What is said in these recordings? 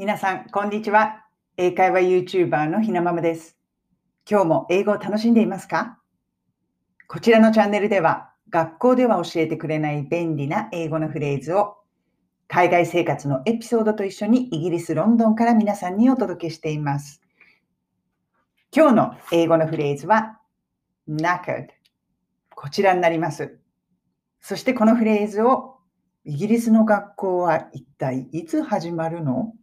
皆さん、こんにちは。英会話 YouTuber のひなままです。今日も英語を楽しんでいますか？こちらのチャンネルでは、学校では教えてくれない便利な英語のフレーズを、海外生活のエピソードと一緒にイギリス・ロンドンから皆さんにお届けしています。今日の英語のフレーズは、knackered。こちらになります。そしてこのフレーズをイギリスの学校は一体いつ始まるの？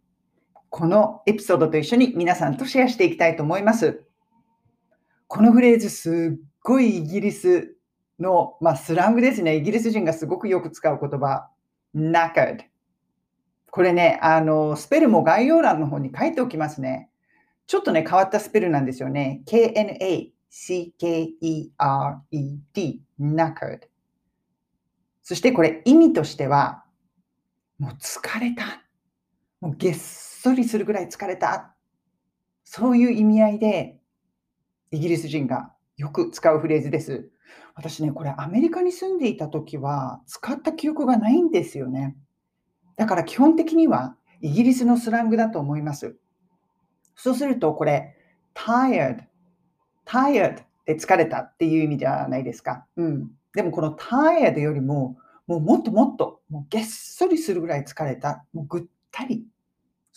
このエピソードと一緒に皆さんとシェアしていきたいと思います。このフレーズすっごいイギリスの、まあ、スラングですね。イギリス人がすごくよく使う言葉。knackered。これね、あの、スペルも概要欄の方に書いておきますね。ちょっとね、変わったスペルなんですよね。k-n-a-c-k-e-r-e-d。knackered。そしてこれ意味としては、もう疲れた。もうげっそりするぐらい疲れた。そういう意味合いで、イギリス人がよく使うフレーズです。私ね、これアメリカに住んでいた時は使った記憶がないんですよね。だから基本的にはイギリスのスラングだと思います。そうするとこれ、tired, tired で疲れたっていう意味じゃないですか。うん。でもこの tired よりも、もうもっともっと、もうげっそりするぐらい疲れた、もうぐったり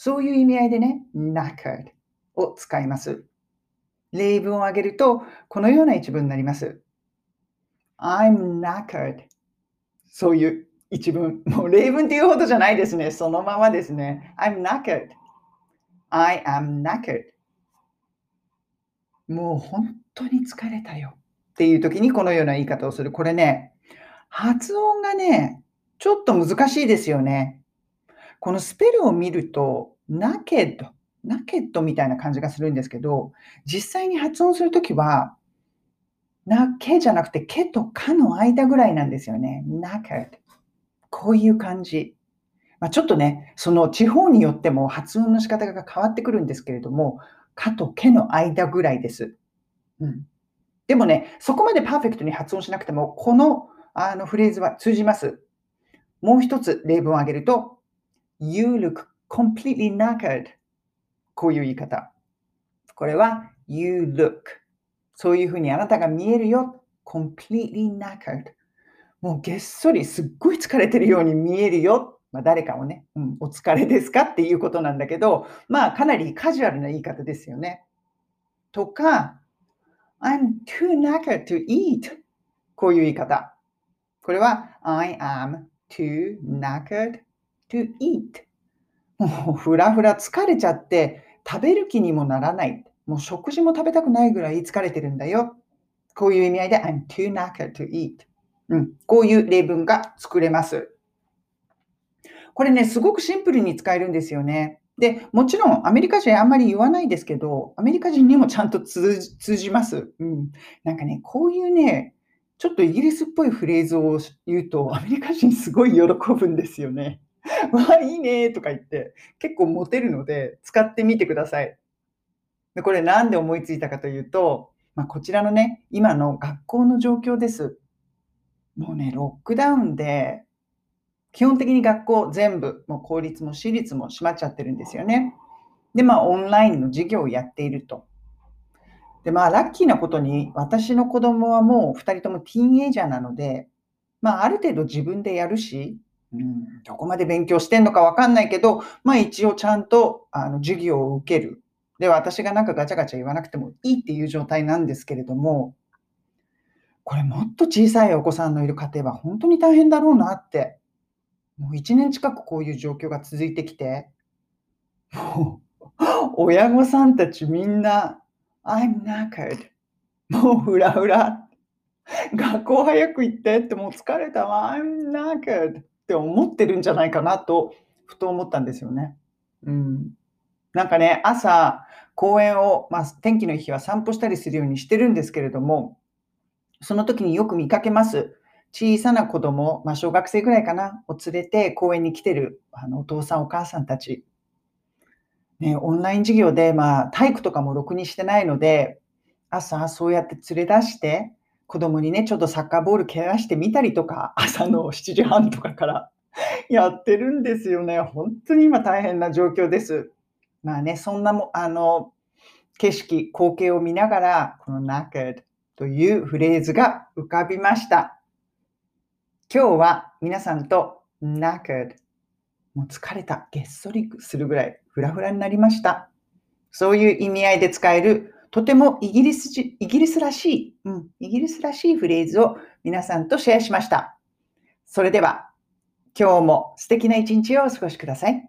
そういう意味合いでね、knackered を使います。例文を挙げると、このような一文になります。I'm knackered. そういう一文。もう例文っていうほどじゃないですね。そのままですね。I'm knackered. I am knackered. もう本当に疲れたよ。っていう時にこのような言い方をする。これね、発音がね、ちょっと難しいですよね。このスペルを見ると、ナケッド、ナケッドみたいな感じがするんですけど、実際に発音するときは、なけじゃなくて、けとかの間ぐらいなんですよね。ナケッド。こういう感じ。まあ、ちょっとね、その地方によっても発音の仕方が変わってくるんですけれども、かとけの間ぐらいです。うん、でもね、そこまでパーフェクトに発音しなくても、このあのフレーズは通じます。もう一つ例文を挙げると、You look completely knackered. こういう言い方。これは You look. そういうふうにあなたが見えるよ。completely knackered. もうげっそりすっごい疲れてるように見えるよ。まあ、誰かをね、うん、お疲れですかっていうことなんだけど、まあかなりカジュアルな言い方ですよね。とか、I'm too knackered to eat. こういう言い方。これは I am too knackered to eat もうふらふら疲れちゃって食べる気にもならない。もう食事も食べたくないぐらい疲れてるんだよ。こういう意味合いで I'm too knackered to eat、うん。こういう例文が作れます。これね、すごくシンプルに使えるんですよね。で、もちろんアメリカ人あんまり言わないですけど、アメリカ人にもちゃんと通じます。うん。なんかね、こういうね、ちょっとイギリスっぽいフレーズを言うと、アメリカ人すごい喜ぶんですよね。わあ、いいねとか言って、結構モテるので、使ってみてください。でこれなんで思いついたかというと、まあ、こちらのね、今の学校の状況です。もうね、ロックダウンで、基本的に学校全部、もう公立も私立も閉まっちゃってるんですよね。で、まあ、オンラインの授業をやっていると。で、まあ、ラッキーなことに、私の子供はもう2人ともティーンエイジャーなので、まあ、ある程度自分でやるし、うん、どこまで勉強してんのかわかんないけど、まあ一応ちゃんとあの授業を受ける。で、私がなんかガチャガチャ言わなくてもいいっていう状態なんですけれども、これもっと小さいお子さんのいる家庭は本当に大変だろうなって、もう1年近くこういう状況が続いてきて、もう親御さんたちみんな、I'm knackered. もうフラフラ。学校早く行ってってもう疲れたわ。I'm knackered. って思ってるんじゃないかなと、ふと思ったんですよね。うん。なんかね、朝、公園を、まあ、天気の日は散歩したりするようにしてるんですけれども、その時によく見かけます。小さな子供、まあ、小学生ぐらいかな、を連れて公園に来てるあのお父さん、お母さんたち。ね、オンライン授業で、まあ、体育とかもろくにしてないので、朝そうやって連れ出して、子供にね、ちょっとサッカーボール蹴らしてみたりとか、朝の7時半とかから、やってるんですよね。本当に今大変な状況です。まあね、そんなもあの、景色、光景を見ながら、この knackered というフレーズが浮かびました。今日は皆さんと knackered もう疲れた、げっそりするぐらいフラフラになりました。そういう意味合いで使える、とてもイギリスイギリスらしい、うん、イギリスらしいフレーズを皆さんとシェアしました。それでは、今日も素敵な一日をお過ごしください。